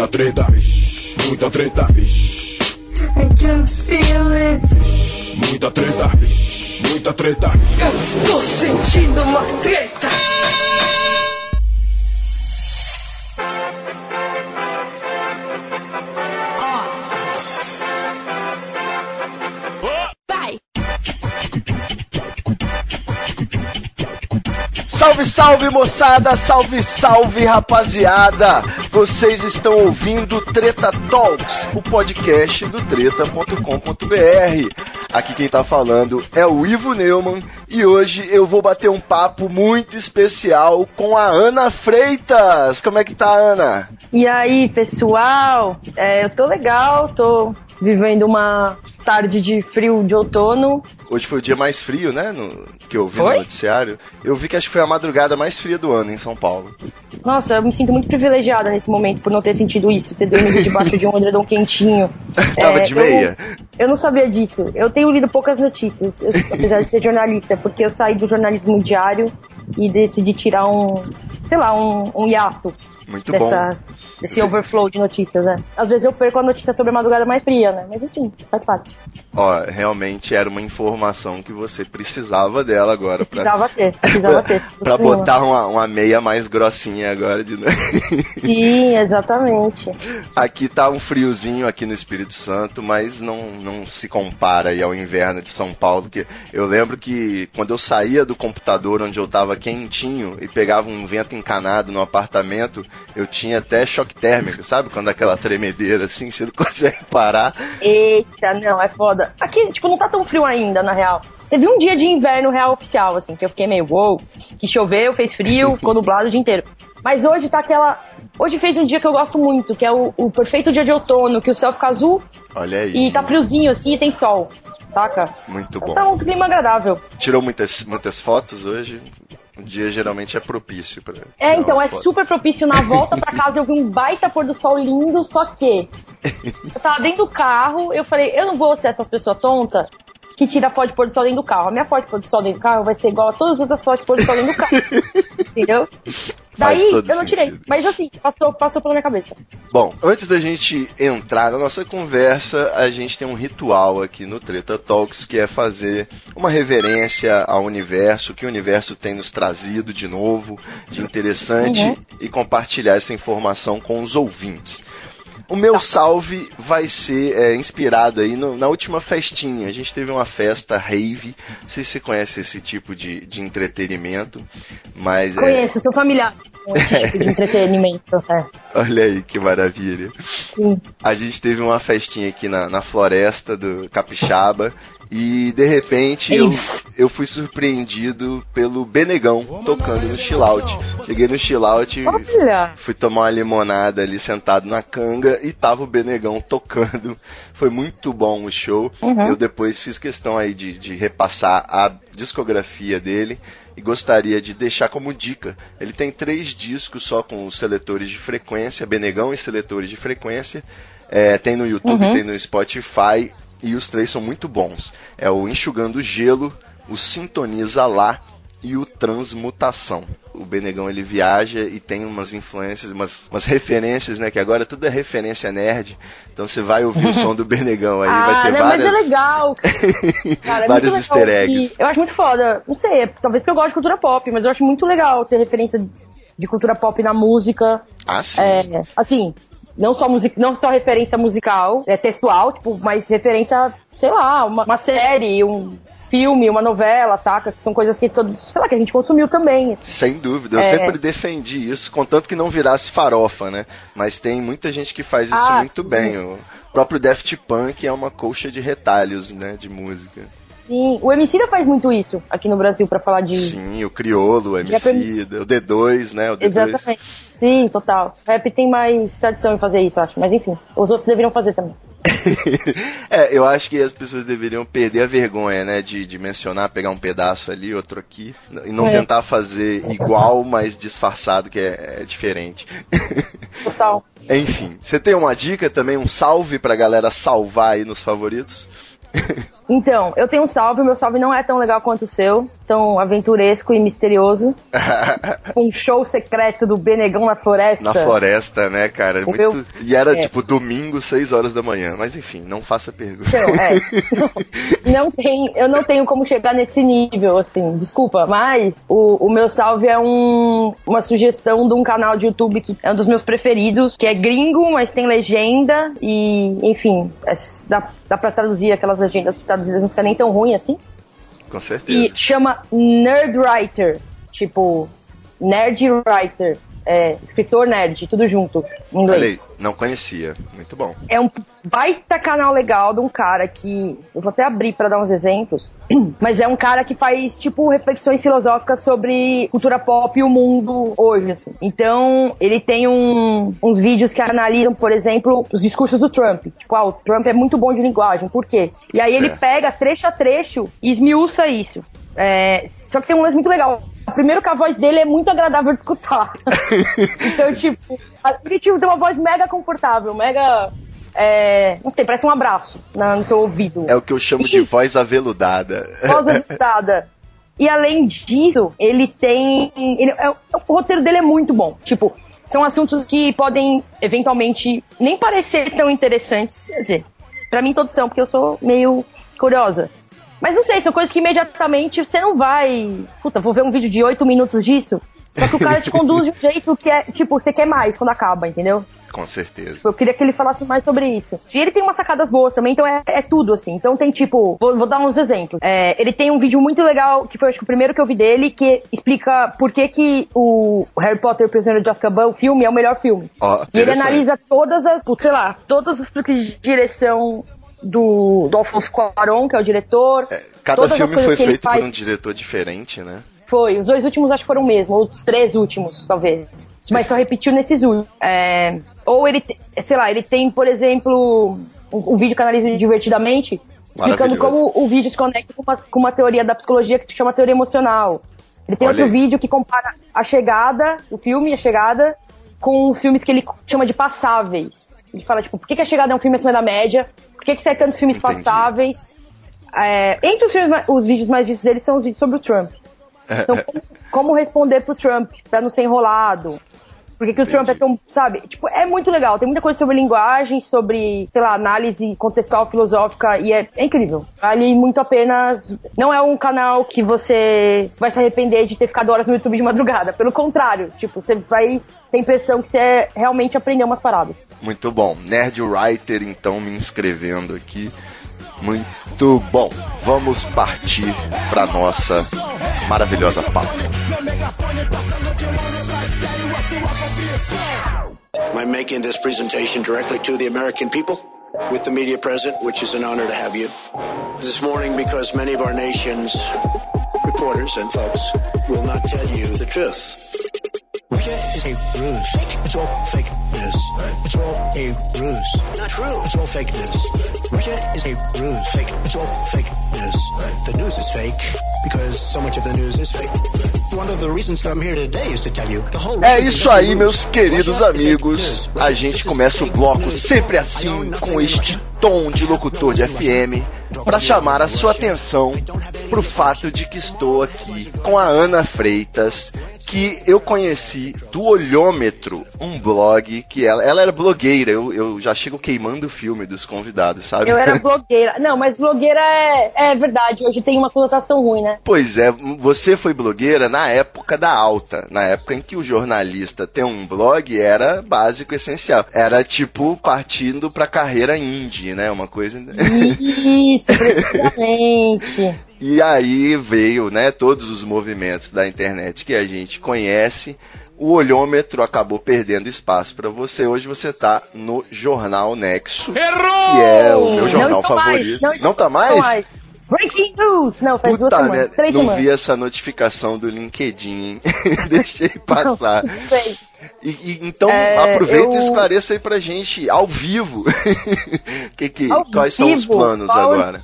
Muita treta, muita treta, I can feel it. muita treta, muita treta. Eu estou sentindo uma treta. Salve, salve moçada, salve, salve rapaziada! Vocês estão ouvindo Treta Talks, o podcast do treta.com.br. Aqui quem tá falando é o Ivo Neumann e hoje eu vou bater um papo muito especial com a Ana Freitas. Como é que tá, Ana? E aí, pessoal? É, eu tô legal, tô vivendo uma tarde de frio de outono. Hoje foi o dia mais frio, né? No, que eu vi Foi? no noticiário. Eu vi que acho que foi a madrugada mais fria do ano em São Paulo. Nossa, eu me sinto muito privilegiada nesse momento por não ter sentido isso, ter dormido debaixo de um edredom quentinho. Tava de eu- meia? Eu, não sabia disso. Eu tenho lido poucas notícias, eu- apesar de ser jornalista, porque eu saí do jornalismo diário e decidi tirar um, sei lá, um, um hiato Muito bom. dessa, desse overflow de notícias, né? Às vezes eu perco a notícia sobre a madrugada mais fria, né? Mas enfim, faz parte. Ó, realmente era uma informação que você precisava dela agora. pra- Precisava ter, precisava ter. Pra botar uma, uma meia mais grossinha agora de Sim, exatamente. Aqui tá um friozinho aqui no Espírito Santo, mas não, não se compara aí ao inverno de São Paulo, que eu lembro que quando eu saía do computador onde eu tava quentinho e pegava um vento encanado no apartamento, eu tinha até choque térmico, sabe? Quando aquela tremedeira assim, você não consegue parar. Eita, não, é foda. Aqui, tipo, não tá tão frio ainda, na real. Teve um dia de inverno real oficial, assim, que eu fiquei meio, uou, que choveu, fez frio, ficou nublado o dia inteiro. Mas hoje tá aquela. Hoje fez um dia que eu gosto muito, que é o, o perfeito dia de outono, que o céu fica azul Olha aí. e tá friozinho assim e tem sol. Saca? Muito bom. Tá um clima agradável. Tirou muitas, muitas fotos hoje? O dia geralmente é propício pra. É, então, é fotos. super propício na volta pra casa. Eu vi um baita pôr do sol lindo, só que eu tava dentro do carro, eu falei, eu não vou ser essas pessoas tontas que tira foto de pôr do sol dentro do carro. A minha foto de pôr do sol dentro do carro vai ser igual a todas as outras fotos de pôr do sol dentro do carro. Entendeu? Daí eu não tirei. sentido. Mas assim, passou, passou pela minha cabeça. Bom, antes da gente entrar na nossa conversa, a gente tem um ritual aqui no Treta Talks que é fazer uma reverência ao universo, que o universo tem nos trazido de novo, de interessante, Uhum. e compartilhar essa informação com os ouvintes. O meu salve vai ser é, inspirado aí no- na última festinha. A gente teve uma festa rave. Não sei se você conhece esse tipo de, de entretenimento, mas é, Conheço, sou familiar com esse tipo de entretenimento. É. olha aí que maravilha. Sim. A gente teve uma festinha aqui na, na floresta do Capixaba e de repente eu, eu fui surpreendido pelo Benegão tocando no chillout. Cheguei no chillout, Olha. fui tomar uma limonada ali sentado na canga e tava o Benegão tocando. Foi muito bom o show. Uhum. Eu depois fiz questão aí de, de repassar a discografia dele e gostaria de deixar como dica. Ele tem três discos só com os seletores de frequência, Benegão e seletores de frequência. É, tem no YouTube, Uhum. tem no Spotify e os três são muito bons. É o Enxugando Gelo, o Sintoniza Lá e o Transmutação. O Benegão ele viaja e tem umas influências, umas, umas referências, né? Que agora tudo é referência nerd. Então você vai ouvir o som do Benegão aí, vai ah, ter não, várias. mas é legal. Cara, é Vários legal easter eggs. Eu acho muito foda. Não sei, é- talvez porque eu gosto de cultura pop, mas eu acho muito legal ter referência de cultura pop na música. Ah, sim. É, assim, não só, music, não só referência musical, é textual, tipo, mas referência, sei lá, uma, uma série, um filme, uma novela, saca? Que são coisas que todos, sei lá, que a gente consumiu também. Sem dúvida, eu É. sempre defendi isso, contanto que não virasse farofa, né? Mas tem muita gente que faz isso Ah, muito sim. bem. O próprio Daft Punk é uma colcha de retalhos, né? De música. Sim, o Emicida faz muito isso aqui no Brasil pra falar de... Sim, o Criolo, o MC, o D2, né? O D2. Exatamente. Sim, total. Rap tem mais tradição em fazer isso, eu acho. Mas enfim, os outros deveriam fazer também. é, eu acho que as pessoas deveriam perder a vergonha, né? De, de mencionar, pegar um pedaço ali, outro aqui. E não É. tentar fazer igual, mas disfarçado, que é, é diferente. Total. Enfim, você tem uma dica também, um salve pra galera salvar aí nos favoritos? Então, eu tenho um salve, o meu salve não é tão legal quanto o seu, tão aventuresco e misterioso. um show secreto do Benegão na floresta. Na floresta, né, cara? Muito... meu- E era é. tipo domingo, 6 horas da manhã. Mas enfim, não faça pergunta. Então, é. Não tem, eu não tenho como chegar nesse nível, assim, desculpa, mas o, o meu salve é um, uma sugestão de um canal de YouTube que é um dos meus preferidos, que é gringo, mas tem legenda e, enfim, é- dá, dá pra traduzir aquelas legendas traduzidas, não fica nem tão ruim assim. Com certeza. E chama Nerd Writer, tipo, Nerd Writer, é, escritor nerd, tudo junto, em inglês. não conhecia. Muito bom. É um baita canal legal de um cara que. Eu vou até abrir pra dar uns exemplos. Mas é um cara que faz, tipo, reflexões filosóficas sobre cultura pop e o mundo hoje, assim. Então, ele tem um- uns vídeos que analisam, por exemplo, os discursos do Trump. Tipo, ah, o Trump é muito bom de linguagem, por quê? E aí ele Certo. pega trecho a trecho e esmiuça isso. É, só que tem um lance muito legal. Primeiro que a voz dele é muito agradável de escutar. então, tipo, ele tipo, tem uma voz mega confortável, mega. é, não sei, parece um abraço na- no seu ouvido. É o que eu chamo de voz aveludada. Voz agitada. E além disso, ele tem. ele- é- o roteiro dele é muito bom. Tipo, são assuntos que podem eventualmente nem parecer tão interessantes. Quer dizer, pra mim todos são, porque eu sou meio curiosa. Mas não sei, são coisas que imediatamente você não vai. Puta, vou ver um vídeo de 8 minutos disso. Só que o cara te conduz de um jeito que é, tipo, você quer mais quando acaba, entendeu? Com certeza. Eu queria que ele falasse mais sobre isso. E ele tem umas sacadas boas também, então é, é tudo, assim. Então tem tipo, vou, vou dar uns exemplos. É, ele tem um vídeo muito legal, que foi acho que o primeiro que eu vi dele, que explica por que, que o Harry Potter e o Prisioneiro de Azkaban, o filme, é o melhor filme. Ó, E ele analisa todas as, sei lá, todos os truques de direção do, do Alfonso Cuarón, que é o diretor. Cada todas as filme foi feito faz- por um diretor diferente, né? foi, os dois últimos acho que foram o mesmo, ou os três últimos, talvez. Mas só repetiu nesses últimos. É, ou ele, sei lá, ele tem, por exemplo, um, um vídeo que analisa divertidamente, explicando como o vídeo se conecta com uma, com uma teoria da psicologia que se chama teoria emocional. Ele tem Olha outro aí. vídeo que compara a chegada, o filme, a chegada, com os filmes que ele chama de passáveis. Ele fala, tipo, por que, que a chegada é um filme acima da média? Por que, que sai tantos filmes Entendi. passáveis? É, entre os, filmes, os vídeos mais vistos dele são os vídeos sobre o Trump. Então, como, como responder pro Trump pra não ser enrolado? Por que, que o Trump é tão, sabe? Tipo, é muito legal. Tem muita coisa sobre linguagem, sobre, sei lá, análise contextual filosófica e é, é incrível. Vale muito a pena. Não é um canal que você vai se arrepender de ter ficado horas no YouTube de madrugada. Pelo contrário, tipo, você vai ter a impressão que você realmente aprendeu umas paradas. Muito bom. Nerd Writer, então, me inscrevendo aqui. Muito bom. Vamos partir para nossa maravilhosa pauta. I'm making this presentation directly to the American people with the media present, which is an honor to have you. This morning, because many of our nation's reporters and folks will not tell you the truth. Is a. It's all fake It's all a ruse. Not true. It's all fake news. Russia is a ruse. Fake. It's all fake news. The news is fake because so much of the news is fake. One of the reasons I'm here today is to tell you the whole. É isso aí, meus queridos amigos. A gente começa o bloco sempre assim, com este tom de locutor de FM, para chamar a sua atenção pro fato de que estou aqui com a Ana Freitas, que eu conheci do Olhômetro, um blog que ela, ela era blogueira. Eu, eu já chego queimando o filme dos convidados, sabe? Eu era blogueira. Não, mas blogueira é, é verdade. Hoje tem uma conotação ruim, né? Pois é, você foi blogueira na época da alta, na época em que o jornalista ter um blog era básico, essencial. Era tipo partindo pra carreira indie, né? Uma coisa. Isso, precisamente. E aí veio, né, todos os movimentos da internet que a gente conhece. O olhômetro acabou perdendo espaço pra você. Hoje você tá no Jornal Nexo, que é o meu jornal não favorito. Mais, não, tá estou mais? Breaking news! Não, faz duas Puta semanas. merda, Três não semanas. vi essa notificação do LinkedIn, hein? Deixei passar. Não sei. E, e- então É, aproveita eu- e esclareça aí pra gente ao vivo. que, que, Ao quais são os vivo? planos Qual- agora?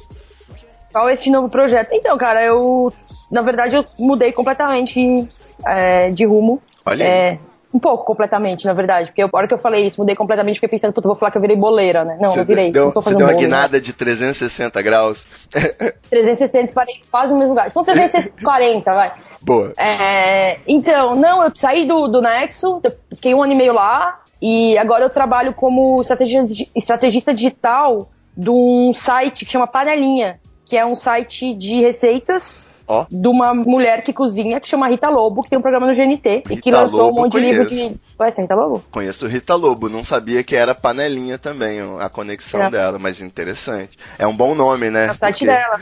Qual é este novo projeto? Então, cara, eu. Na verdade, eu mudei completamente é, de rumo. Olha aí. É, Um pouco, completamente, na verdade. Porque a hora que eu falei isso, mudei completamente, fiquei pensando, puta, vou falar que eu virei boleira, né? Não, Você não virei. deu, não você deu uma bolo, né? guinada de 360 graus. 360, parei quase no mesmo lugar. Tipo, 340, vai. Boa. É, então, não, eu saí do, do Nexo, eu fiquei um ano e meio lá, e agora eu trabalho como estrategista, estrategista digital de um site que chama Panelinha, que é um site de receitas Ó. de uma mulher que cozinha, que chama Rita Lobo, que tem um programa no GNT, e que Rita lançou Lobo, um monte de livro conheço. de... Conhece a Rita Lobo? Conheço Rita Lobo, não sabia que era panelinha também, a conexão É. dela, mas interessante. É um bom nome, né? É o site Porque- dela.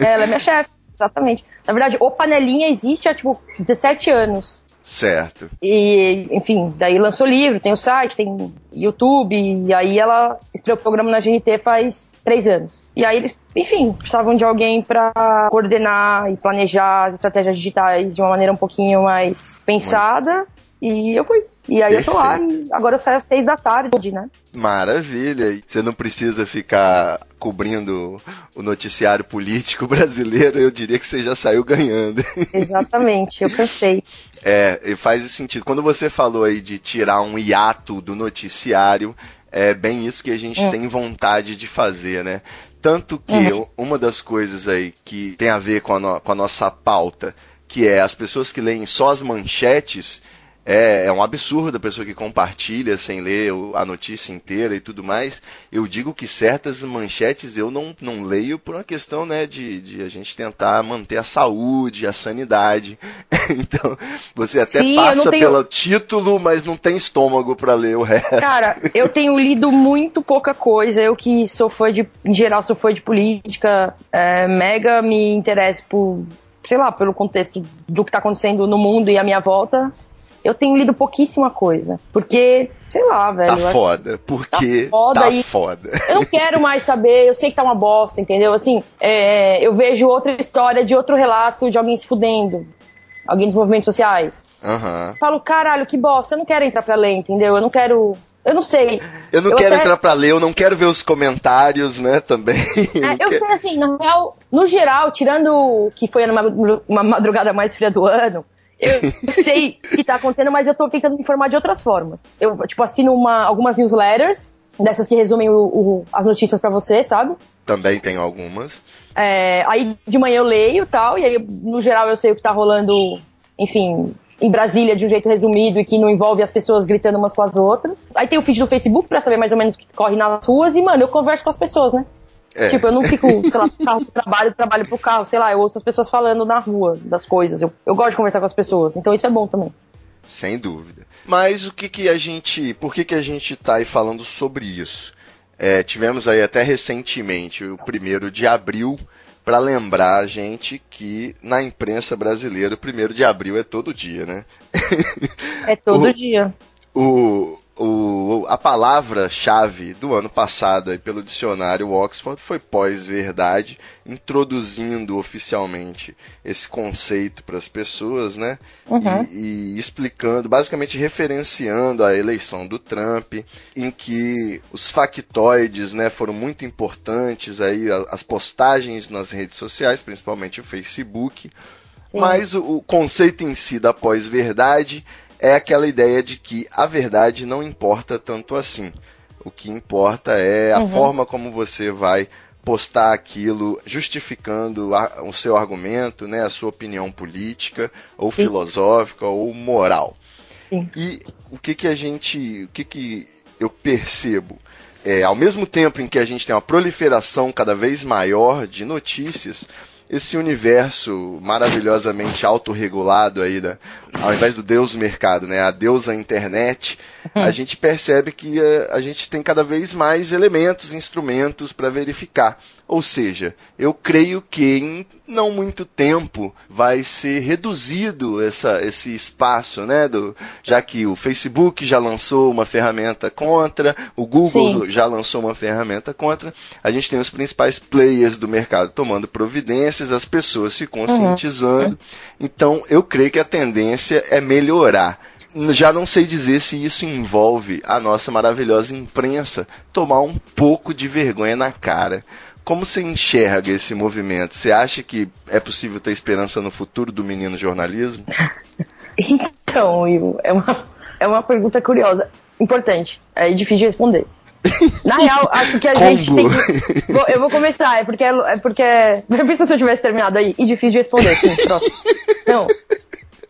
Ela é minha chefe, exatamente. Na verdade, o Panelinha existe há, tipo, 17 anos. Certo. E, enfim, daí lançou livro, tem o site, tem YouTube, e aí ela estreou o programa na GNT faz três anos. E aí eles, enfim, precisavam de alguém pra coordenar e planejar as estratégias digitais de uma maneira um pouquinho mais pensada, e eu fui. E aí eu tô lá, e agora eu saio às seis da tarde, né? Maravilha. Você não precisa ficar cobrindo o noticiário político brasileiro, eu diria que você já saiu ganhando. Exatamente, eu cansei. É, e faz sentido. Quando você falou aí de tirar um hiato do noticiário, é bem isso que a gente Hum. tem vontade de fazer, né? Tanto que Uhum. uma das coisas aí que tem a ver com a, no- com a nossa pauta, que é as pessoas que leem só as manchetes, é, é um absurdo a pessoa que compartilha sem ler a notícia inteira e tudo mais. Eu digo que certas manchetes eu não, não leio por uma questão né, de, de a gente tentar manter a saúde, a sanidade. então, você até Sim, passa tenho- pelo título, mas não tem estômago para ler o resto. Cara, eu tenho lido muito pouca coisa. Eu que sou fã de, em geral, sou fã de política, é, mega me interesso por, sei lá, pelo contexto do que tá acontecendo no mundo e à minha volta. Eu tenho lido pouquíssima coisa. Porque, sei lá, velho. Tá foda, porque Tá foda tá e- foda. Eu não quero mais saber, eu sei que tá uma bosta, entendeu? Assim, é, eu vejo outra história de outro relato de alguém se fudendo. Alguém dos movimentos sociais. Aham. Falo, caralho, que bosta, eu não quero entrar pra ler, entendeu? Eu não quero. Eu não sei. Eu não Eu quero até- entrar pra ler, eu não quero ver os comentários, né, também. Eu É, eu quero- sei assim, na real, no geral, tirando que foi uma madrugada mais fria do ano, eu sei o que tá acontecendo, mas eu tô tentando me informar de outras formas. Eu, tipo, assino uma, algumas newsletters, dessas que resumem o- o- as notícias pra você, sabe? Também tem algumas. É, aí de manhã eu leio e tal, e aí no geral eu sei o que tá rolando, enfim, em Brasília de um jeito resumido e que não envolve as pessoas gritando umas com as outras. Aí tem o feed do Facebook pra saber mais ou menos o que corre nas ruas e, mano, eu converso com as pessoas, né? É. Tipo, eu não fico, sei lá, carro pro trabalho, trabalho pro carro, sei lá, eu ouço as pessoas falando na rua das coisas. Eu, eu gosto de conversar com as pessoas, então isso é bom também. Sem dúvida. Mas o que que a gente, por que que a gente tá aí falando sobre isso? É, tivemos aí até recentemente o primeiro de abril para lembrar a gente que na imprensa brasileira o primeiro de abril é todo dia, né? É todo O- dia. O, o, a palavra-chave do ano passado aí pelo dicionário Oxford foi pós-verdade, introduzindo oficialmente esse conceito para as pessoas, né? Uhum. E, e explicando, basicamente referenciando a eleição do Trump, em que os factoides né, foram muito importantes, aí, as postagens nas redes sociais, principalmente o Facebook, Sim. mas o, o conceito em si da pós-verdade é aquela ideia de que a verdade não importa tanto assim. O que importa é a Uhum. forma como você vai postar aquilo, justificando a- o seu argumento, né, a sua opinião política, ou Sim. filosófica, ou moral. Sim. E o que que a gente, o que que eu percebo? É, ao mesmo tempo em que a gente tem uma proliferação cada vez maior de notícias, esse universo maravilhosamente autorregulado aí, da, ao invés do Deus mercado, né, a deusa internet, a gente percebe que eh, a gente tem cada vez mais elementos, instrumentos para verificar. Ou seja, eu creio que em não muito tempo vai ser reduzido essa, esse espaço, né? Do, já que o Facebook já lançou uma ferramenta contra, o Google Sim. já lançou uma ferramenta contra, a gente tem os principais players do mercado tomando providências, as pessoas se conscientizando. Então, eu creio que a tendência é melhorar. Já não sei dizer se isso envolve a nossa maravilhosa imprensa tomar um pouco de vergonha na cara. Como você enxerga esse movimento? Você acha que é possível ter esperança no futuro do menino jornalismo? Então, Ivo, é uma, É uma pergunta curiosa, importante, é difícil de responder. Na real, acho que a gente tem que. Vou- eu vou começar, é porque. É porque. Pensa se eu tivesse terminado aí. E difícil de responder. Sim, próximo. Não.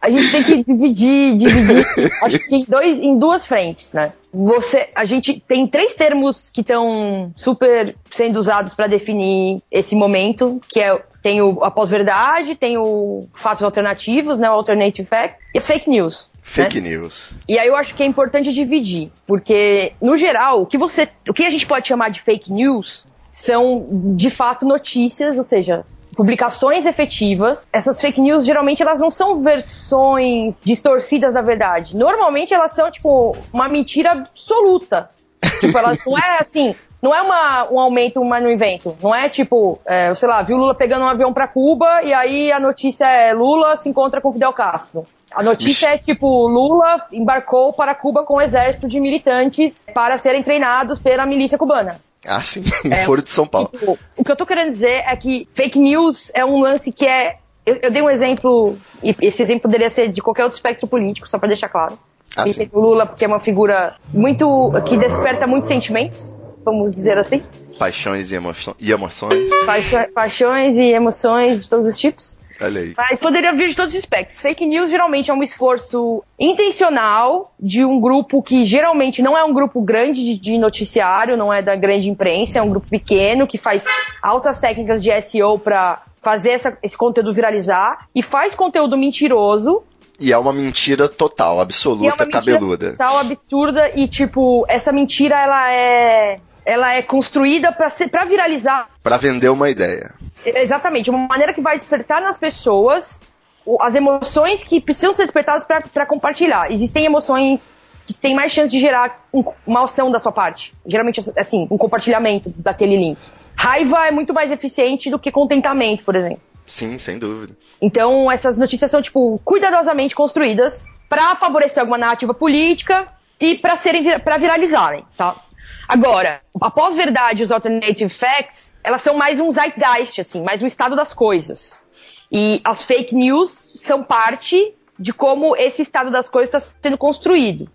A gente tem que dividir, dividir. Acho que em, dois, em duas frentes, né? Você, a gente tem três termos que estão super sendo usados para definir esse momento, que é tem o a pós-verdade, tem o fatos alternativos, né, o alternative fact, e as fake news. né? Fake news. E aí eu acho que é importante dividir, porque no geral, o que você, o que a gente pode chamar de fake news são de fato notícias, ou seja, publicações efetivas. Essas fake news geralmente elas não são versões distorcidas da verdade. Normalmente elas são tipo uma mentira absoluta. Tipo, elas não é assim, não é uma, um aumento, mas no invento. Não é tipo, é, sei lá, viu Lula pegando um avião pra Cuba e aí a notícia é Lula se encontra com Fidel Castro. A notícia é tipo, Lula embarcou para Cuba com um exército de militantes para serem treinados pela milícia cubana. Ah, sim. É, Foro de São Paulo. Tipo, o que eu tô querendo dizer é que fake news é um lance que é. Eu, eu dei um exemplo, e esse exemplo poderia ser de qualquer outro espectro político, só pra deixar claro. Ah, Pensei no Lula, porque é uma figura muito. que desperta muitos sentimentos, vamos dizer assim. Paixões e, emo e emoções. Paixões e emoções de todos os tipos. Olha aí. Mas poderia vir de todos os aspectos. Fake news geralmente é um esforço intencional de um grupo que geralmente não é um grupo grande de, de noticiário, não é da grande imprensa, é um grupo pequeno que faz altas técnicas de SEO para fazer essa- esse conteúdo viralizar e faz conteúdo mentiroso E é uma mentira total, e é absoluta, uma mentira cabeluda. tal absurda e tipo essa mentira ela é ela é construída para ser para viralizar Pra vender uma ideia. Exatamente, uma maneira que vai despertar nas pessoas as emoções que precisam ser despertadas para compartilhar. Existem emoções que têm mais chance de gerar um- uma ação da sua parte. Geralmente, assim, um compartilhamento daquele link. Raiva é muito mais eficiente do que contentamento, por exemplo. Sim, sem dúvida. Então, essas notícias são, tipo, cuidadosamente construídas para favorecer alguma narrativa política e para serem para viralizarem, tá? Agora, a pós-verdade e os alternative facts, elas são mais um zeitgeist, assim, mais um estado das coisas. E as fake news são parte de como esse estado das coisas está sendo construído.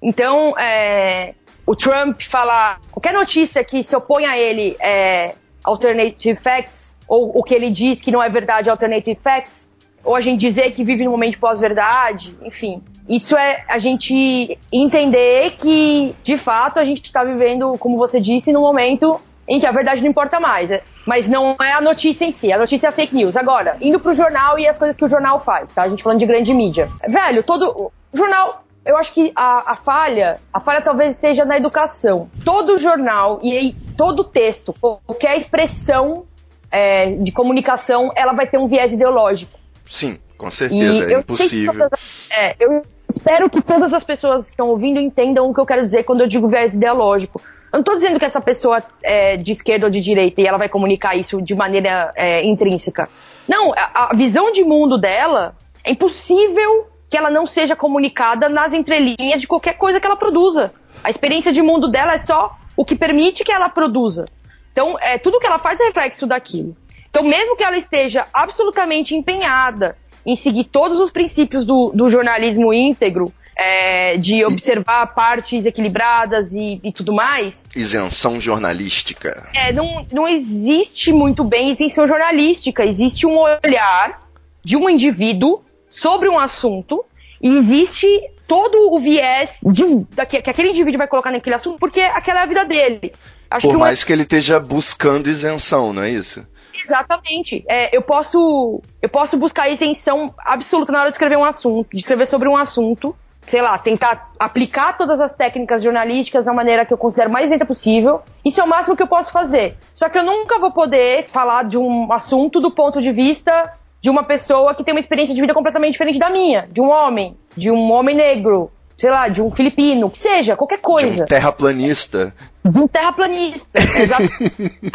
Então, é, o Trump fala qualquer notícia que se opõe a ele é alternative facts, ou o que ele diz que não é verdade alternative facts, ou a gente dizer que vive no momento de pós-verdade, enfim. Isso é a gente entender que, de fato, a gente está vivendo, como você disse, num momento em que a verdade não importa mais. é- Mas não é a notícia em si, a notícia é a fake news. Agora, indo pro jornal e as coisas que o jornal faz, tá? A gente falando de grande mídia. Velho, todo. O jornal. Eu acho que a, a falha, a falha talvez esteja na educação. Todo jornal e todo texto, qualquer expressão é, de comunicação, ela vai ter um viés ideológico. Sim, com E certeza. É sei que impossível. todas é, eu espero que todas as pessoas que estão ouvindo entendam o que eu quero dizer quando eu digo viés ideológico. Eu não estou dizendo que essa pessoa é de esquerda ou de direita e ela vai comunicar isso de maneira é, intrínseca. Não, a, a visão de mundo dela é impossível que ela não seja comunicada nas entrelinhas de qualquer coisa que ela produza. A experiência de mundo dela é só o que permite que ela produza. Então, é, tudo que ela faz é reflexo daquilo. Então, mesmo que ela esteja absolutamente empenhada em seguir todos os princípios do, do jornalismo íntegro, é, de observar partes equilibradas e, e tudo mais, Isenção jornalística. é, não, não existe muito bem isenção jornalística. Existe um olhar de um indivíduo sobre um assunto e existe todo o viés de, daque- que aquele indivíduo vai colocar naquele assunto porque aquela é a vida dele. Acho Por que um mais que ele esteja buscando isenção, não é isso? Exatamente. É, eu posso eu posso buscar isenção absoluta na hora de escrever um assunto, de escrever sobre um assunto, sei lá, tentar aplicar todas as técnicas jornalísticas da maneira que eu considero mais isenta possível. Isso é o máximo que eu posso fazer. Só que eu nunca vou poder falar de um assunto do ponto de vista de uma pessoa que tem uma experiência de vida completamente diferente da minha, de um homem, de um homem negro, sei lá, de um filipino, que seja, qualquer De coisa um terraplanista. de um terraplanista. Exatamente.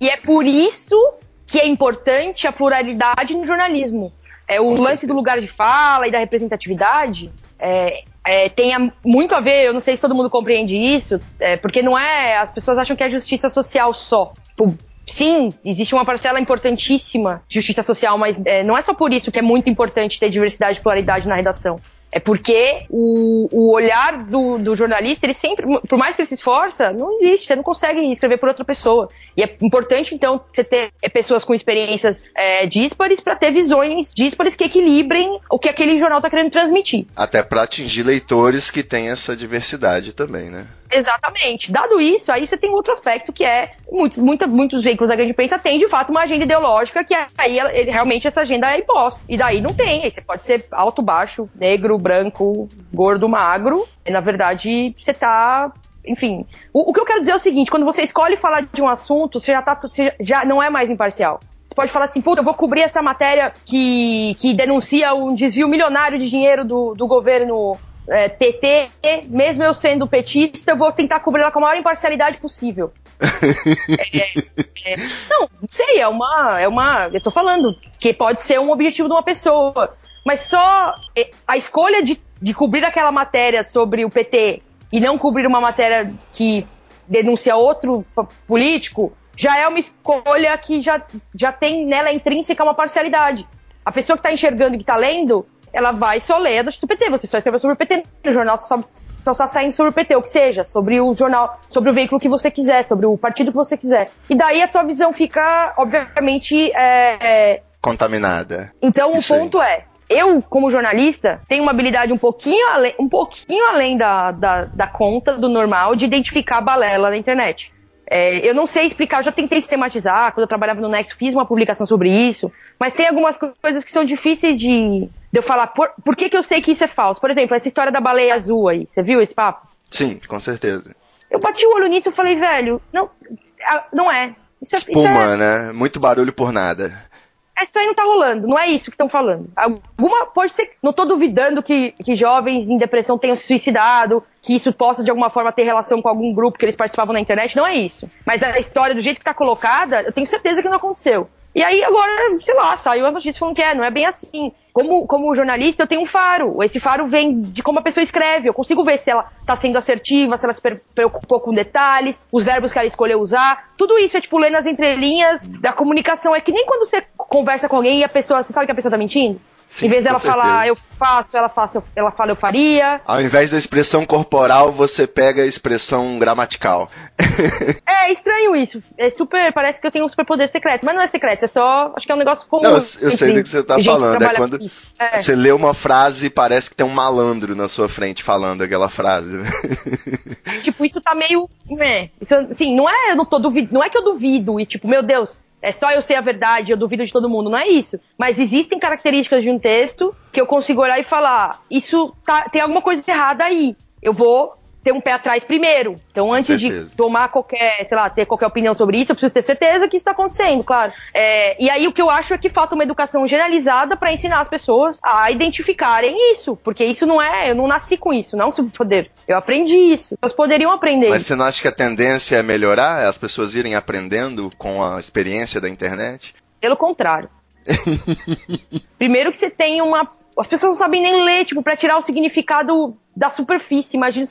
E é por isso que é importante a pluralidade no jornalismo. É, o lance do lugar de fala e da representatividade é, é, tem muito a ver, eu não sei se todo mundo compreende isso, é, porque não é. As pessoas acham que é justiça social só. Sim, existe uma parcela importantíssima de justiça social, mas é, não é só por isso que é muito importante ter diversidade e pluralidade na redação. É porque o, o olhar do, do jornalista, ele sempre, por mais que ele se esforça, não existe, você não consegue escrever por outra pessoa. E é importante, então, você ter é, pessoas com experiências é, díspares para ter visões díspares que equilibrem o que aquele jornal está querendo transmitir. Até para atingir leitores que têm essa diversidade também, né? Exatamente. Dado isso, aí você tem outro aspecto que é muitos, muita, muitos veículos da grande imprensa têm de fato uma agenda ideológica que aí ele, realmente essa agenda é imposta. E daí não tem. Aí você pode ser alto, baixo, negro, branco, gordo, magro. E, na verdade, você tá enfim, o, o, que eu quero dizer é o seguinte: quando você escolhe falar de um assunto, você já, tá, você já não é mais imparcial. Você pode falar assim, puta, eu vou cobrir essa matéria que, que denuncia um desvio milionário de dinheiro do, do governo é, PT, mesmo eu sendo petista, eu vou tentar cobrir ela com a maior imparcialidade possível. é, é, não, não sei, é uma, é uma. Eu tô falando que pode ser um objetivo de uma pessoa. Mas só é, a escolha de, de cobrir aquela matéria sobre o PT e não cobrir uma matéria que denuncia outro político já é uma escolha que já, já tem nela intrínseca uma parcialidade. A pessoa que está enxergando e que está lendo ela vai só ler a do PT. Você só escreveu sobre o PT no jornal, só, só está saindo sobre o PT, ou que seja, sobre o jornal, sobre o veículo que você quiser, sobre o partido que você quiser. E daí a tua visão fica, obviamente, é, é... contaminada. Então Isso o ponto aí. é, eu, como jornalista, tenho uma habilidade um pouquinho além, um pouquinho além da, da, da conta do normal de identificar balela na internet. É, eu não sei explicar, eu já tentei sistematizar, quando eu trabalhava no Nexo fiz uma publicação sobre isso, mas tem algumas coisas que são difíceis de, de eu falar por, por que, que eu sei que isso é falso. Por exemplo, essa história da baleia azul aí, você viu esse papo? Sim, com certeza. Eu bati o olho nisso e falei, velho, não, não é. Isso é Espuma, isso é... né? Muito barulho por nada isso aí não tá rolando, não é isso que estão falando. Alguma, pode ser, não tô duvidando que, que jovens em depressão tenham se suicidado, que isso possa de alguma forma ter relação com algum grupo que eles participavam na internet, não é isso. Mas a história do jeito que tá colocada, eu tenho certeza que não aconteceu. E aí agora, sei lá, saiu as notícias falando que é, não é bem assim. Como, como jornalista, eu tenho um faro. Esse faro vem de como a pessoa escreve. Eu consigo ver se ela está sendo assertiva, se ela se preocupou com detalhes, os verbos que ela escolheu usar. Tudo isso é tipo ler nas entrelinhas da comunicação. É que nem quando você conversa com alguém e a pessoa, você sabe que a pessoa está mentindo? Sim, em vez dela falar eu faço, ela, faço, ela fala eu faria. Ao invés da expressão corporal, você pega a expressão gramatical. é estranho isso. É super. Parece que eu tenho um superpoder secreto. Mas não é secreto, é só. Acho que é um negócio comum. Não, eu, eu sei do que você tá falando. É quando é. você lê uma frase e parece que tem um malandro na sua frente falando aquela frase. tipo, isso tá meio. É. Isso, assim, não é, eu não tô duvido, não é que eu duvido e tipo, meu Deus, é só eu sei a verdade, eu duvido de todo mundo. Não é isso. Mas existem características de um texto que eu consigo olhar e falar: isso tá, tem alguma coisa errada aí. Eu vou ter um pé atrás primeiro. Então, antes de tomar qualquer, sei lá, ter qualquer opinião sobre isso, eu preciso ter certeza que isso está acontecendo, claro. É, e aí o que eu acho é que falta uma educação generalizada para ensinar as pessoas a identificarem isso, porque isso não é, eu não nasci com isso, não é um superpoder. Eu aprendi isso. Elas poderiam aprender. Mas você não acha que a tendência é melhorar, as pessoas irem aprendendo com a experiência da internet? Pelo contrário. Primeiro que você tem uma as pessoas não sabem nem ler, tipo, para tirar o significado da superfície. Imagina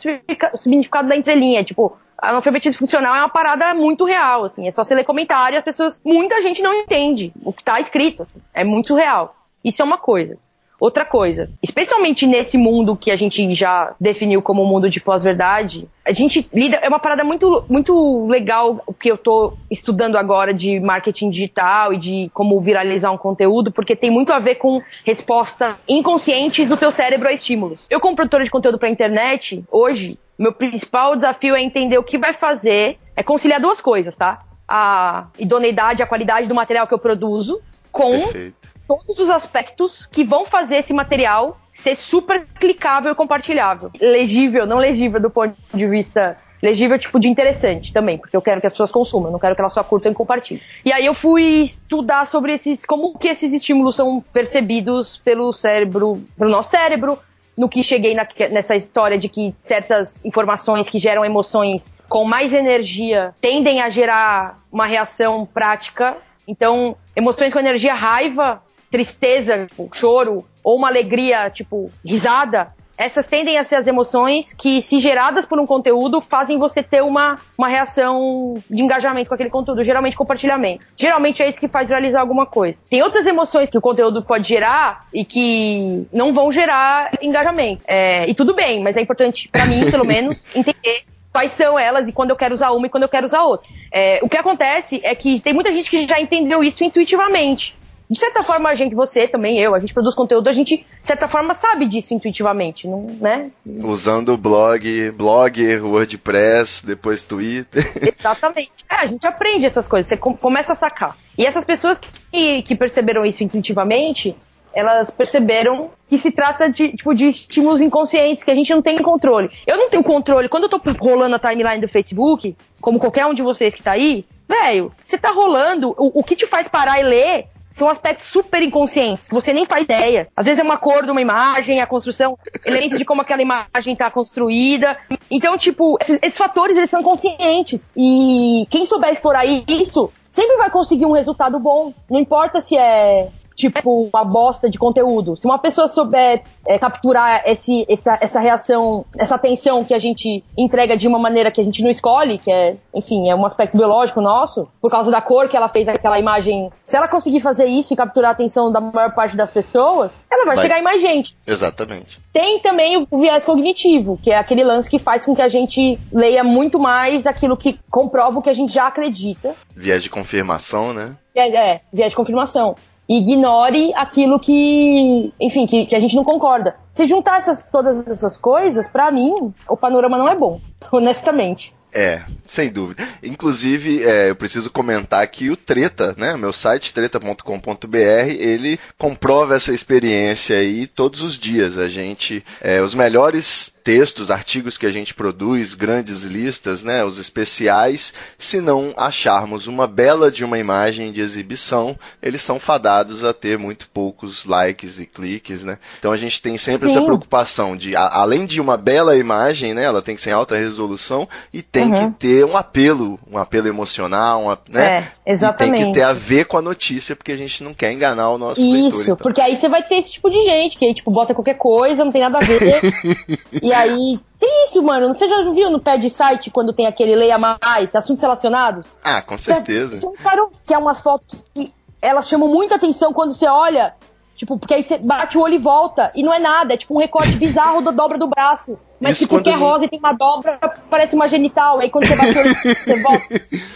o significado da entrelinha. Tipo, analfabetismo funcional é uma parada muito real, assim. É só você ler comentário e as pessoas... Muita gente não entende o que tá escrito, assim. É muito surreal. Isso é uma coisa. Outra coisa, especialmente nesse mundo que a gente já definiu como mundo de pós-verdade, a gente lida. É uma parada muito, muito legal que eu tô estudando agora de marketing digital e de como viralizar um conteúdo, porque tem muito a ver com resposta inconsciente do teu cérebro a estímulos. Eu, como produtora de conteúdo pra internet, hoje, meu principal desafio é entender o que vai fazer, é conciliar duas coisas, tá? A idoneidade, a qualidade do material que eu produzo com Perfeito todos os aspectos que vão fazer esse material ser super clicável e compartilhável. Legível, não legível do ponto de vista legível, tipo, de interessante também, porque eu quero que as pessoas consumam, eu não quero que elas só curtam e compartilhem. E aí eu fui estudar sobre esses, como que esses estímulos são percebidos pelo cérebro, pelo nosso cérebro, no que cheguei na, nessa história de que certas informações que geram emoções com mais energia tendem a gerar uma reação prática. Então, emoções com energia raiva tristeza, tipo, choro, ou uma alegria, tipo, risada, essas tendem a ser as emoções que, se geradas por um conteúdo, fazem você ter uma, uma reação de engajamento com aquele conteúdo, geralmente compartilhamento. Geralmente é isso que faz viralizar alguma coisa. Tem outras emoções que o conteúdo pode gerar e que não vão gerar engajamento. É, e tudo bem, mas é importante, para mim, pelo menos, entender quais são elas e quando eu quero usar uma e quando eu quero usar outra. É, o que acontece é que tem muita gente que já entendeu isso intuitivamente. De certa forma, a gente, você também, eu, a gente produz conteúdo, a gente, de certa forma, sabe disso intuitivamente, não, né? Usando o blog, blogger, WordPress, depois Twitter. Exatamente. É, a gente aprende essas coisas, você começa a sacar. E essas pessoas que, que perceberam isso intuitivamente, elas perceberam que se trata de, tipo, de estímulos inconscientes que a gente não tem controle. Eu não tenho controle. Quando eu tô rolando a timeline do Facebook, como qualquer um de vocês que tá aí, velho, você tá rolando, o, o que te faz parar e ler são aspectos super inconscientes, que você nem faz ideia. Às vezes é uma cor de uma imagem, a construção, elementos de como aquela imagem está construída. Então, tipo, esses, esses, fatores, eles são conscientes. E quem souber explorar isso, sempre vai conseguir um resultado bom. Não importa se é tipo, uma bosta de conteúdo. Se uma pessoa souber é, capturar esse, essa, essa reação, essa atenção que a gente entrega de uma maneira que a gente não escolhe, que é, enfim, é um aspecto biológico nosso, por causa da cor que ela fez aquela imagem. Se ela conseguir fazer isso e capturar a atenção da maior parte das pessoas, ela vai, vai. chegar em mais gente. Exatamente. Tem também o viés cognitivo, que é aquele lance que faz com que a gente leia muito mais aquilo que comprova o que a gente já acredita. Viés de confirmação, né? É, é viés de confirmação ignore aquilo que, enfim, que, que a gente não concorda. Se juntar essas, todas essas coisas, para mim, o panorama não é bom, honestamente. É, sem dúvida. Inclusive, é, eu preciso comentar que o Treta, né, meu site treta.com.br, ele comprova essa experiência aí todos os dias. A gente, é, os melhores textos, artigos que a gente produz, grandes listas, né, os especiais, se não acharmos uma bela de uma imagem de exibição, eles são fadados a ter muito poucos likes e cliques, né? Então a gente tem sempre Sim. essa preocupação de, a, além de uma bela imagem, né, ela tem que ser em alta resolução e tem uhum. que ter um apelo, um apelo emocional, uma, né? É, exatamente. E tem que ter a ver com a notícia, porque a gente não quer enganar o nosso Isso, leitor. Isso, então. porque aí você vai ter esse tipo de gente que aí, tipo, bota qualquer coisa, não tem nada a ver. e aí tem isso, mano. Você já viu no pé de site quando tem aquele leia mais, assuntos relacionados? Ah, com certeza. Você, você que é umas fotos que elas chamam muita atenção quando você olha, tipo, porque aí você bate o olho e volta, e não é nada, é tipo um recorte bizarro da dobra do braço. Mas isso tipo, que é rosa e tem uma dobra, parece uma genital, aí quando você bate o olho, você volta.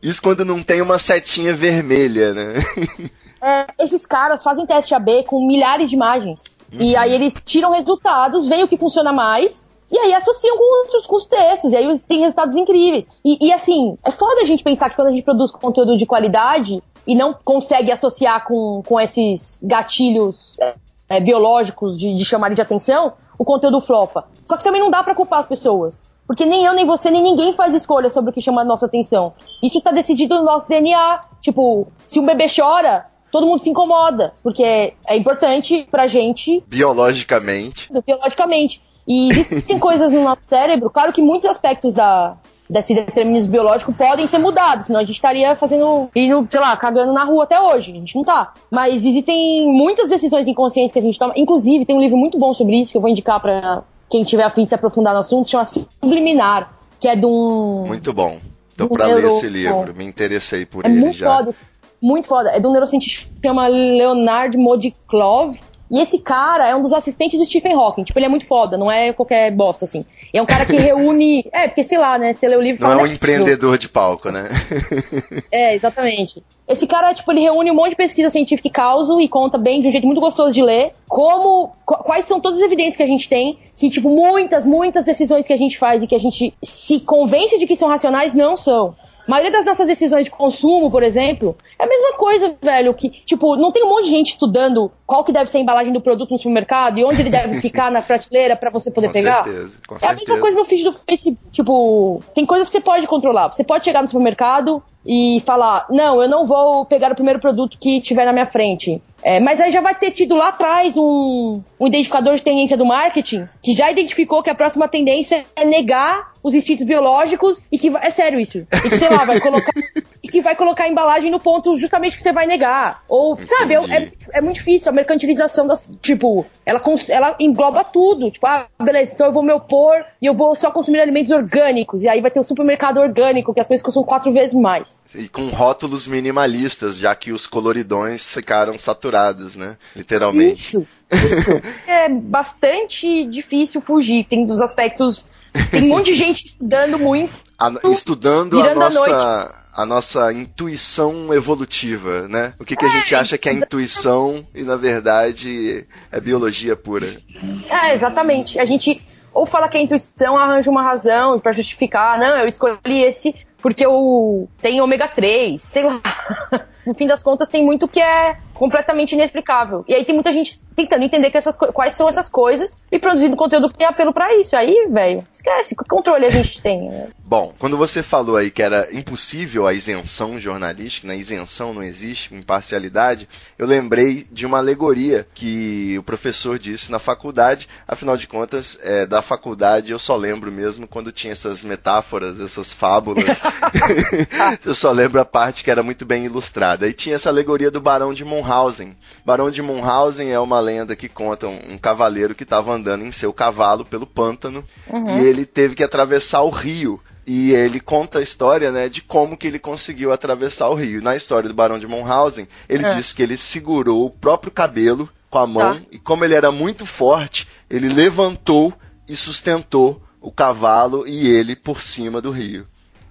Isso quando não tem uma setinha vermelha, né? É, esses caras fazem teste AB com milhares de imagens. Uhum. E aí eles tiram resultados, veem o que funciona mais, e aí associam com, outros, com os textos, e aí tem resultados incríveis. E, e, assim, é foda a gente pensar que quando a gente produz conteúdo de qualidade e não consegue associar com, com esses gatilhos é, é, biológicos de, de chamar de atenção, o conteúdo flopa. Só que também não dá para culpar as pessoas. Porque nem eu, nem você, nem ninguém faz escolha sobre o que chama a nossa atenção. Isso tá decidido no nosso DNA. Tipo, se um bebê chora, todo mundo se incomoda, porque é, é importante pra gente. Biologicamente. Biologicamente. E existem coisas no nosso cérebro, claro que muitos aspectos da, desse determinismo biológico podem ser mudados, senão a gente estaria fazendo, indo, sei lá, cagando na rua até hoje. A gente não tá. Mas existem muitas decisões inconscientes que a gente toma. Inclusive, tem um livro muito bom sobre isso que eu vou indicar para quem tiver afim de se aprofundar no assunto, chama Subliminar, que é de um. Muito bom. Tô pra ler esse livro, me interessei por é ele muito já. Foda, muito foda. É de um neurocientista que chama Leonard Modiklov. E esse cara é um dos assistentes do Stephen Hawking. Tipo, ele é muito foda, não é qualquer bosta, assim. É um cara que reúne. É, porque sei lá, né? Você lê o livro Não é um empreendedor de palco, né? é, exatamente. Esse cara, tipo, ele reúne um monte de pesquisa científica e causa e conta bem, de um jeito muito gostoso de ler, como. Quais são todas as evidências que a gente tem, que, tipo, muitas, muitas decisões que a gente faz e que a gente se convence de que são racionais, não são. A maioria das nossas decisões de consumo, por exemplo, é a mesma coisa, velho. Que, tipo, não tem um monte de gente estudando qual que deve ser a embalagem do produto no supermercado e onde ele deve ficar na prateleira para você poder com pegar? Certeza, com é certeza. a mesma coisa no feed do Facebook. Tipo, tem coisas que você pode controlar. Você pode chegar no supermercado e falar: não, eu não vou pegar o primeiro produto que tiver na minha frente. É, mas aí já vai ter tido lá atrás um, um identificador de tendência do marketing que já identificou que a próxima tendência é negar os instintos biológicos e que é sério isso. E que, sei lá, vai colocar. que vai colocar a embalagem no ponto justamente que você vai negar. Ou, sabe, é, é, é muito difícil a mercantilização das. Tipo, ela, ela engloba tudo. Tipo, ah, beleza, então eu vou me opor e eu vou só consumir alimentos orgânicos. E aí vai ter o um supermercado orgânico, que as coisas custam quatro vezes mais. E com rótulos minimalistas, já que os coloridões ficaram saturados, né? Literalmente. Isso. Isso. é bastante difícil fugir. Tem dos aspectos. Tem um monte de gente estudando muito. A, estudando a nossa, a, a, nossa intuição evolutiva, né? O que, que a gente é, acha que é intuição e na verdade é biologia pura. É, exatamente. A gente ou fala que a intuição arranja uma razão para justificar, não, eu escolhi esse porque o tem ômega 3, sei lá. no fim das contas tem muito que é completamente inexplicável. E aí tem muita gente tentando entender que essas, quais são essas coisas e produzindo conteúdo que tem apelo para isso. Aí, velho, esquece, que controle a gente tem? Né? Bom, quando você falou aí que era impossível a isenção jornalística, na né? isenção não existe, imparcialidade, eu lembrei de uma alegoria que o professor disse na faculdade. Afinal de contas, é, da faculdade eu só lembro mesmo quando tinha essas metáforas, essas fábulas. eu só lembro a parte que era muito bem ilustrada. E tinha essa alegoria do Barão de Munhausen. Barão de Munhausen é uma lenda que conta um, um cavaleiro que estava andando em seu cavalo pelo pântano uhum. e ele teve que atravessar o rio e ele conta a história, né, de como que ele conseguiu atravessar o rio. Na história do Barão de Munhausen, ele é. diz que ele segurou o próprio cabelo com a mão tá. e como ele era muito forte, ele levantou e sustentou o cavalo e ele por cima do rio.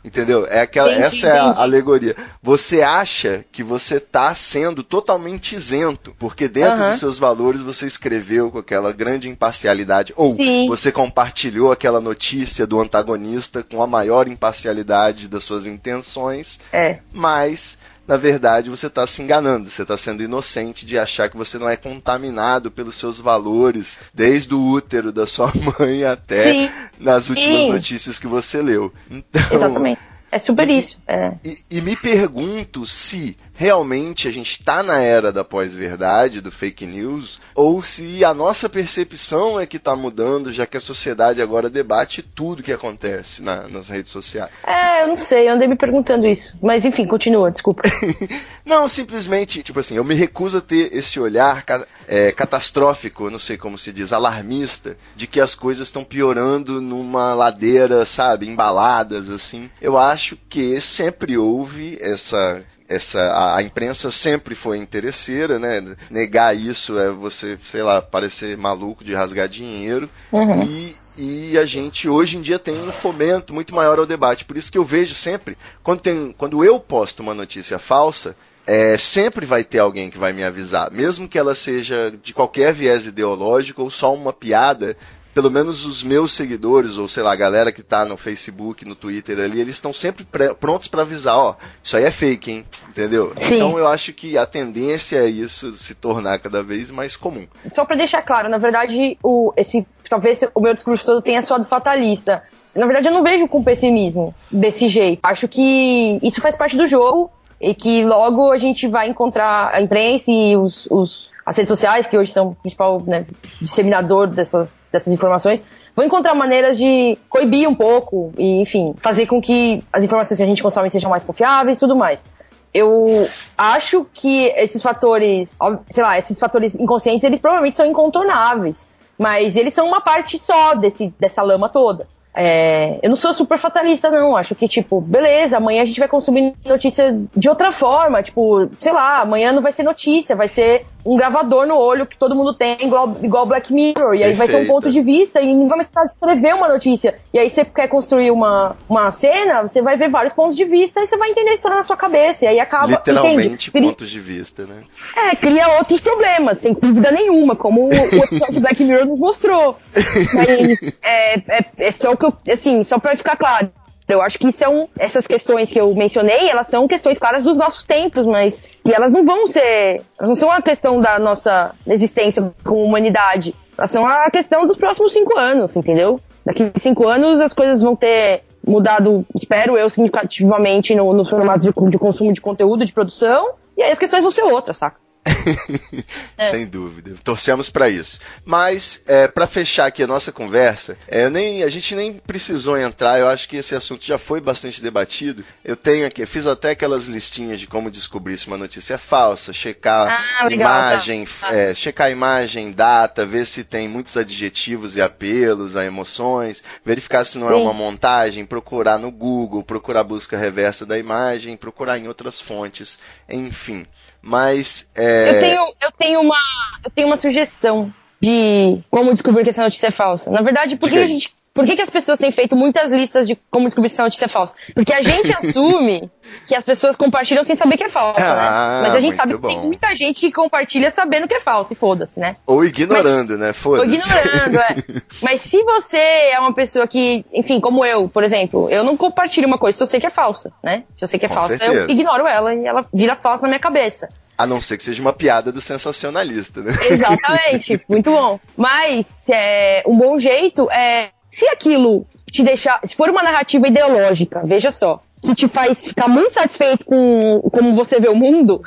Entendeu? É aquela, entendi, essa é a alegoria. Você acha que você está sendo totalmente isento, porque dentro dos seus valores você escreveu com aquela grande imparcialidade, ou Sim. você compartilhou aquela notícia do antagonista com a maior imparcialidade das suas intenções, é. mas na verdade você está se enganando, você está sendo inocente de achar que você não é contaminado pelos seus valores, desde o útero da sua mãe até Sim. nas últimas Sim. notícias que você leu. Então, Exatamente. É super e, isso. É. E, e, me pergunto se realmente a gente está na era da pós-verdade, do fake news, ou se a nossa percepção é que está mudando, já que a sociedade agora debate tudo que acontece na, nas redes sociais. É, eu não sei, eu andei me perguntando isso. Mas enfim, continua, desculpa. não, simplesmente, tipo assim, eu me recuso a ter esse olhar é, catastrófico, não sei como se diz, alarmista, de que as coisas estão piorando numa ladeira, sabe, embaladas, assim. Eu acho que sempre houve essa essa a, a, imprensa sempre foi interesseira, né? Negar isso é você, sei lá, parecer maluco de rasgar dinheiro. Uhum. E, e a gente hoje em dia tem um fomento muito maior ao debate. Por isso que eu vejo sempre, quando, tem, quando eu posto uma notícia falsa, é, sempre vai ter alguém que vai me avisar, mesmo que ela seja de qualquer viés ideológico ou só uma piada, pelo menos os meus seguidores, ou sei lá, a galera que tá no Facebook, no Twitter ali, eles estão sempre prontos para avisar, ó, isso aí é fake, hein? Entendeu? Sim. Então eu acho que a tendência é isso se tornar cada vez mais comum. Só para deixar claro, na verdade, o, esse, talvez o meu discurso todo tenha soado fatalista. Na verdade, eu não vejo com pessimismo desse jeito. Acho que isso faz parte do jogo e que logo a gente vai encontrar a imprensa e os, os as redes sociais, que hoje são o principal né, disseminador dessas, dessas informações, vão encontrar maneiras de coibir um pouco e, enfim, fazer com que as informações que a gente consome sejam mais confiáveis e tudo mais. Eu acho que esses fatores, sei lá, esses fatores inconscientes, eles provavelmente são incontornáveis, mas eles são uma parte só desse, dessa lama toda. É, eu não sou super fatalista, não. Acho que, tipo, beleza, amanhã a gente vai consumir notícia de outra forma. Tipo, sei lá, amanhã não vai ser notícia, vai ser um gravador no olho que todo mundo tem, igual, igual Black Mirror. E aí vai ser um ponto de vista e ninguém vai precisar escrever uma notícia. E aí você quer construir uma, uma cena, você vai ver vários pontos de vista e você vai entender a história na sua cabeça. E aí acaba. Literalmente entende? pontos de vista, né? É, cria outros problemas, sem dúvida nenhuma, como o, episódio Black Mirror nos mostrou. Mas é, é, é só o que eu. Assim, só pra ficar claro eu acho que são essas questões que eu mencionei, elas são questões claras dos nossos tempos, mas e elas não vão ser, elas não são uma questão da nossa existência como humanidade. Elas são a questão dos próximos cinco anos, entendeu? Daqui cinco anos as coisas vão ter mudado, espero eu, significativamente no, nos formatos de, de consumo de conteúdo, de produção, e aí as questões vão ser outras, saca? É. Sem dúvida. Torcemos para isso. Mas, é, para fechar aqui a nossa conversa, é, eu nem, a gente nem precisou entrar, eu acho que esse assunto já foi bastante debatido. Eu tenho aqui, fiz até aquelas listinhas de como descobrir se uma notícia é falsa, checar Ah, tá. imagem, Tá. é, checar imagem, data, ver se tem muitos adjetivos e apelos a emoções, verificar se não é Sim. uma montagem, procurar no Google, procurar a busca reversa da imagem, procurar em outras fontes, enfim. Mas é, Eu tenho, eu tenho uma, eu tenho uma sugestão de como descobrir que essa notícia é falsa. Na verdade, por que a gente, por que, que as pessoas têm feito muitas listas de como descobrir se essa notícia é falsa? Porque a gente assume que as pessoas compartilham sem saber que é falsa, Ah, né? Mas a gente sabe que tem bom. muita gente que compartilha sabendo que é falso, e foda-se, né? ou ignorando, Mas- né? Foda-se. ignorando, é. Mas se você é uma pessoa que, enfim, como eu, por exemplo, eu não compartilho uma coisa se eu sei que é falsa, né? Se eu sei que é Com falsa, certeza. eu ignoro ela e ela vira falsa na minha cabeça. A não ser que seja uma piada do sensacionalista, né? Exatamente, muito bom. Mas é, um bom jeito é se aquilo te deixar, se for uma narrativa ideológica, veja só, que te faz ficar muito satisfeito com como você vê o mundo,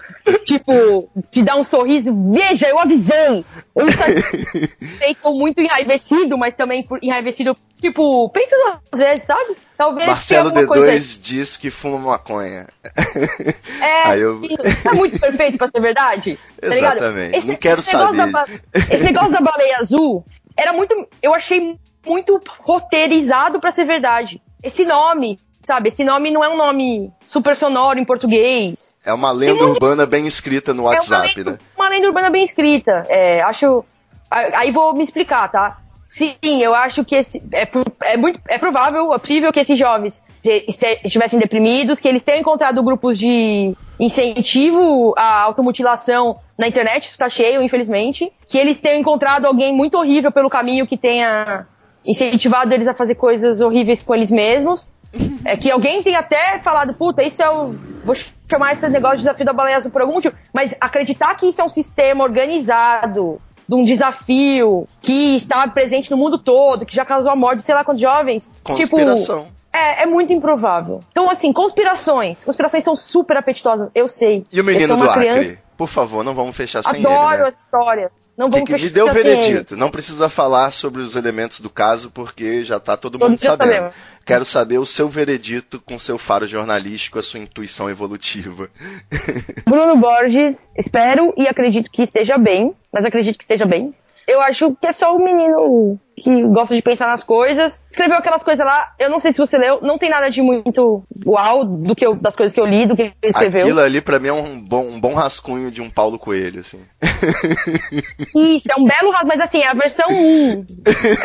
tipo, te dá um sorriso, veja, eu avisei. Ou satisfeito ou muito enraivecido, mas também por enraivecido, tipo, pensa duas vezes, sabe? Talvez Marcelo tenha alguma coisa aí. D2 diz que fuma maconha. É, eu- é muito perfeito pra ser verdade. Tá? Exatamente. Não quero negócio saber. da ba- esse negócio da baleia azul era muito. Eu achei muito roteirizado pra ser verdade. Esse nome, sabe? Esse nome não é um nome super sonoro em português. É uma lenda urbana bem escrita no é uma WhatsApp, lenda, né? uma lenda urbana bem escrita. É, acho. Aí vou me explicar, tá? Sim, eu acho que esse, é, é muito é provável, é possível que esses jovens estivessem deprimidos, que eles tenham encontrado grupos de incentivo à automutilação na internet, isso tá cheio, infelizmente, que eles tenham encontrado alguém muito horrível pelo caminho que tenha incentivado eles a fazer coisas horríveis com eles mesmos. É que alguém tenha até falado, puta, isso é o. Vou chamar esse negócio de desafio da baleia azul por algum motivo. Mas acreditar que isso é um sistema organizado, de um desafio, que está presente no mundo todo, que já causou a morte de sei lá quantos jovens. Conspiração. Tipo, é, é muito improvável. Então, assim, conspirações. Conspirações são super apetitosas, eu sei. E o menino do Acre? criança, Por favor, não vamos fechar sem adoro ele, né? essa história. Não Que, vamos que me fechar dê o veredito. Não precisa falar sobre os elementos do caso, porque já tá todo mundo Todos já sabendo. sabemos. Quero saber o seu veredito com seu faro jornalístico, a sua intuição evolutiva. Bruno Borges, espero e acredito que esteja bem, mas acredito que esteja bem. Eu acho que é só o menino que gosta de pensar nas coisas. Escreveu aquelas coisas lá, eu não sei se você leu, não tem nada de muito uau do que eu- das coisas que eu li, do que ele escreveu. Aquilo ali pra mim é um bom, um bom rascunho de um Paulo Coelho, assim. Isso, é um belo rasgo, mas assim, é a versão 1.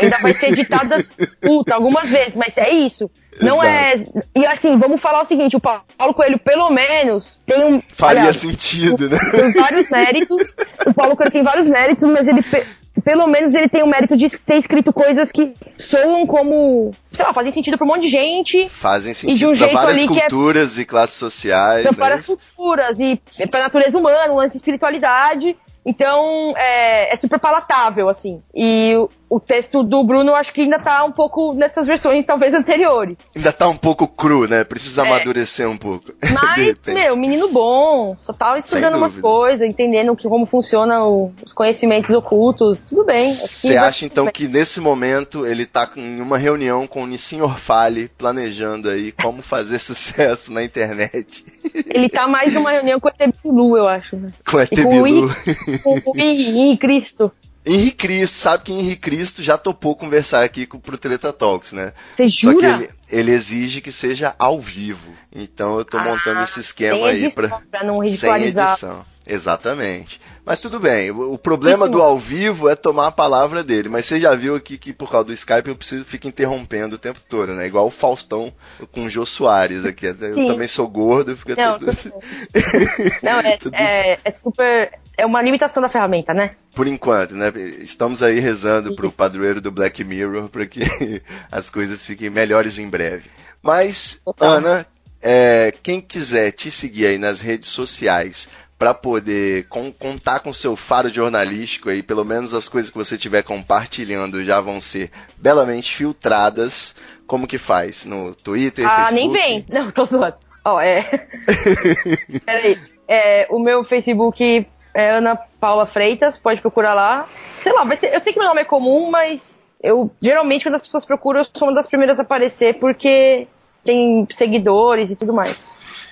Ainda vai ser editada puta, algumas vezes, mas é isso. Não é. E assim, vamos falar o seguinte: o Paulo Coelho, pelo menos, tem um. Faria aliás, sentido, né? tem vários méritos. O Paulo Coelho tem vários méritos, mas ele pe- pelo menos ele tem o mérito de ter escrito coisas que soam como, sei lá, fazem sentido pra um monte de gente, Fazem de sentido um pra jeito várias é- culturas e classes sociais, pra né? várias culturas e pra natureza humana, um lance de espiritualidade. Então, é, é super palatável, assim. E o, o texto do Bruno, eu acho que ainda tá um pouco nessas versões, talvez, anteriores. Ainda tá um pouco cru, né? Precisa É. amadurecer um pouco. Mas, meu, menino bom, só tava estudando umas coisas, entendendo que, como funcionam os conhecimentos ocultos. Tudo bem. Você acha então bem. que nesse momento ele tá em uma reunião com o Nissin Orfale, planejando aí como fazer sucesso na internet Ele tá mais numa reunião com o ET Bilu, eu acho. né? com a E com o? Henri- com o Henri Cristo. Henri Cristo, sabe que Henri Cristo já topou conversar aqui com, pro Treta Talks, né? Você Só que jura? ele, ele exige que seja ao vivo. Então eu tô montando esse esquema Sem aí edição, pra, não sem ridicularizar. edição. Exatamente. Mas tudo bem, o, problema Isso. do ao vivo é tomar a palavra dele. Mas você já viu aqui que por causa do Skype eu preciso ficar interrompendo o tempo todo, né? Igual o Faustão com o Jô Soares aqui. Eu Sim. também sou gordo, fica Não, tudo. Não, é, Tudo- é, é super. É uma limitação da ferramenta, né? Por enquanto, né? Estamos aí rezando pro Isso. padroeiro do Black Mirror para que as coisas fiquem melhores em breve. Mas, Total. Ana, é, quem quiser te seguir aí nas redes sociais para poder con- contar com seu faro jornalístico aí, pelo menos as coisas que você estiver compartilhando já vão ser belamente filtradas. Como que faz? No Twitter, ah, Facebook? nem vem. Não, tô zoando. Ó, é. Peraí. É, o meu Facebook É Ana Paula Freitas, pode procurar lá. Sei lá, vai ser, eu sei que meu nome é comum, mas eu geralmente quando as pessoas procuram, eu sou uma das primeiras a aparecer porque tem seguidores e tudo mais.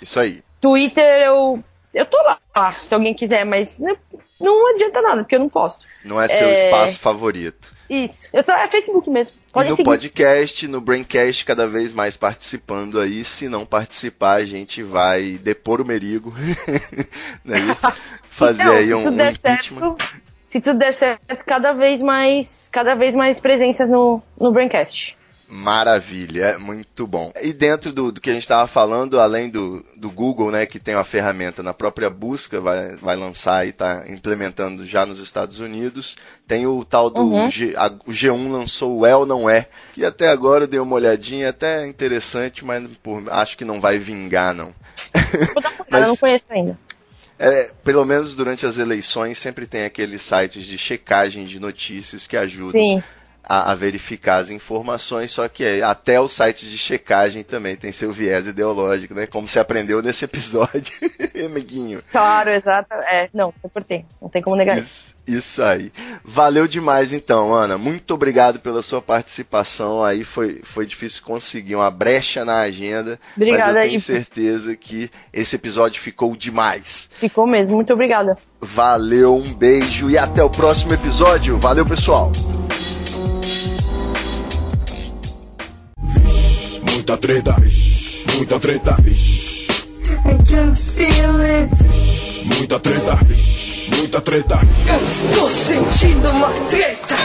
Isso aí. Twitter eu eu tô lá, se alguém quiser, mas não, não adianta nada, porque eu não posto. Não é seu É. espaço favorito. Isso. Eu tô, é Facebook mesmo. Pode e no seguir. podcast, no Braincast, cada vez mais participando aí. Se não participar, a gente vai depor o Merigo. não é isso? Fazer Então, aí se um, tudo um impeachment. certo, se tudo der certo, cada vez mais, cada vez mais presenças no, no Braincast. Maravilha, é muito bom. E dentro do, do que a gente estava falando, além do, do Google, né, que tem uma ferramenta na própria busca, vai, vai lançar e está implementando já nos Estados Unidos, tem o tal do Uhum. G, a- o G1 lançou o É ou Não É, que até agora eu dei uma olhadinha, até interessante, mas acho que não vai vingar, não. Vou dar uma Mas- eu não conheço ainda. É, pelo menos durante as eleições sempre tem aqueles sites de checagem de notícias que ajudam Sim. A, a verificar as informações, só que é, até os sites de checagem também tem seu viés ideológico, né? Como você aprendeu nesse episódio, amiguinho. Claro, exato. É, não, super tem. Não tem como negar isso. Isso, aí. Valeu demais então, Ana. Muito obrigado pela sua participação. Aí foi, foi difícil conseguir uma brecha na agenda, Obrigada mas eu tenho certeza que esse episódio ficou demais. Ficou mesmo. Muito obrigada. Valeu, um beijo e até o próximo episódio. Valeu, pessoal. Muita treta, muita treta, I can feel it. muita treta, muita treta. Eu estou sentindo uma treta.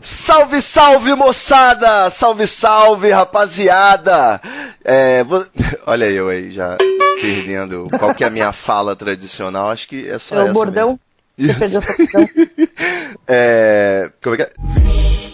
Salve, salve, moçada! Salve, salve, rapaziada! É, vo- Olha eu aí já perdendo. Qual que é a minha fala tradicional? Acho que é só É essa o bordão. mesmo. Você perdeu bordão. É, como é que é?